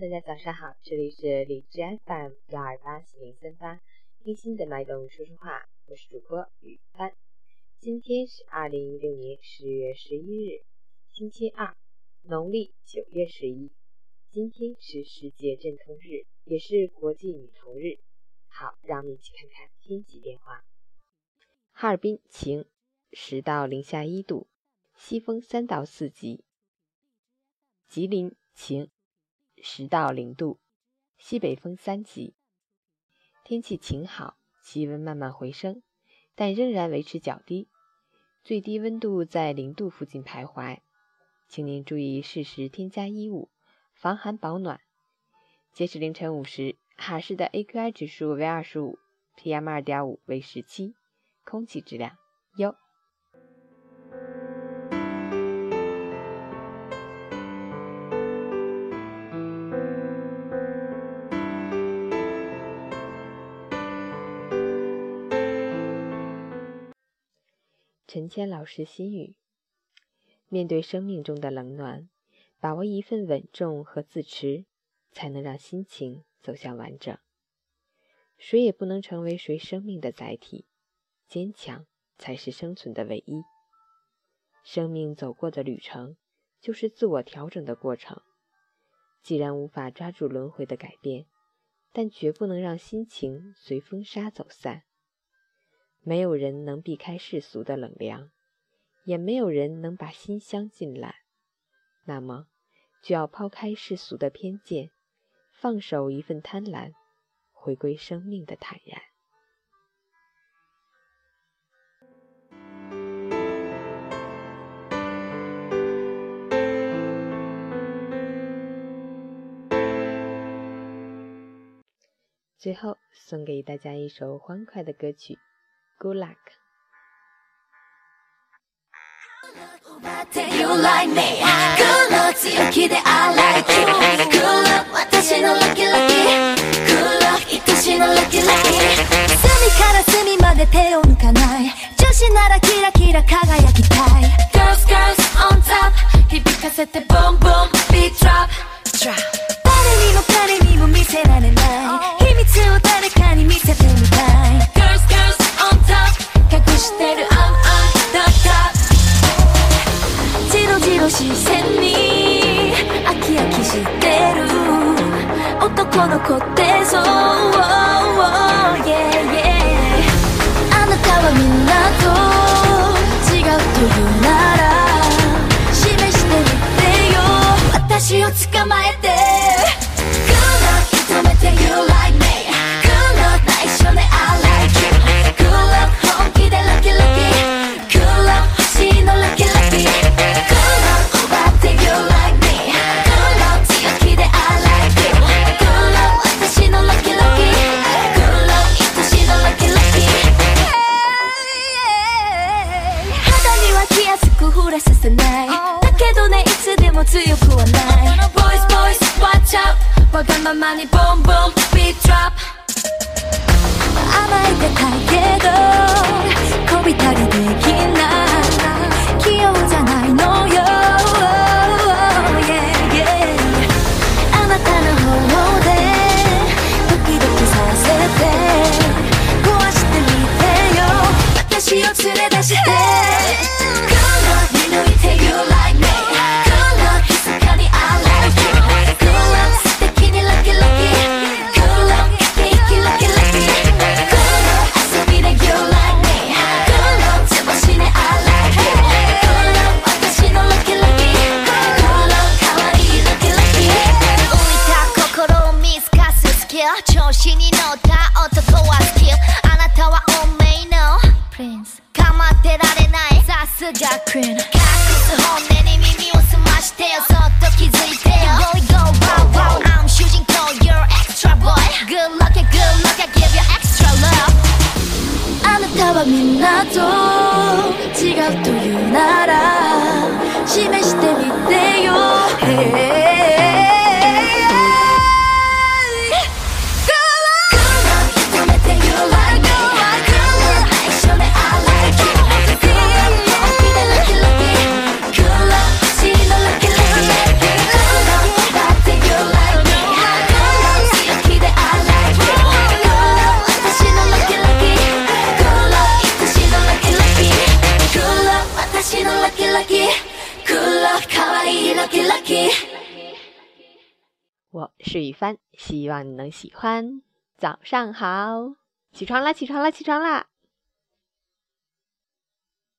大家早上好，这里是理智 FM 幺二八四零三八，听心的麦董说说话，我是主播雨帆。今天是二零一六年十月十一日，星期二，农历九月十一。今天是世界阵痛日，也是国际女童日。好，让我们一起看看天气变化。哈尔滨晴，十到零下一度，西风三到四级。吉林晴。十到零度，西北风三级，天气晴好，气温慢慢回升，但仍然维持较低，最低温度在零度附近徘徊，请您注意适时添加衣物，防寒保暖。截至凌晨五时，哈市的 AQI 指数为二十五，PM 二点五为十七，空气质量优。陈谦老师心语：面对生命中的冷暖，把握一份稳重和自持，才能让心情走向完整。谁也不能成为谁生命的载体，坚强才是生存的唯一。生命走过的旅程，就是自我调整的过程。既然无法抓住轮回的改变，但绝不能让心情随风沙走散。没有人能避开世俗的冷凉，也没有人能把心镶进来。那么，就要抛开世俗的偏见，放手一份贪婪，回归生命的坦然。最后，送给大家一首欢快的歌曲。Good luck. You like me. Good luck, 強気で I like you. Good luck, 私の lucky lucky. Good luck, 愛しの lucky lucky. 隅から隅まで手を抜かない。女子ならキラキラ輝きたい。Girls, girls on top. 響かせてこってそう、yeah, yeah、あなたはみんなと違うというなら示してみてよ私を捕まえて my money boom boom beat drop 甘えてたけど媚びたりできないちに乗った男は好きあなたは運命のプリンス構ってられないさすがクリーン隠す本音に耳を澄ましてよそっと気づいてよ r e go wow wow I'm 主人公 You're extra boy Good luck i good luck give you extra love あなたはみんなと違うというなら示してみてよ、hey 我是雨帆，希望你能喜欢。早上好，起床啦，起床啦，起床啦！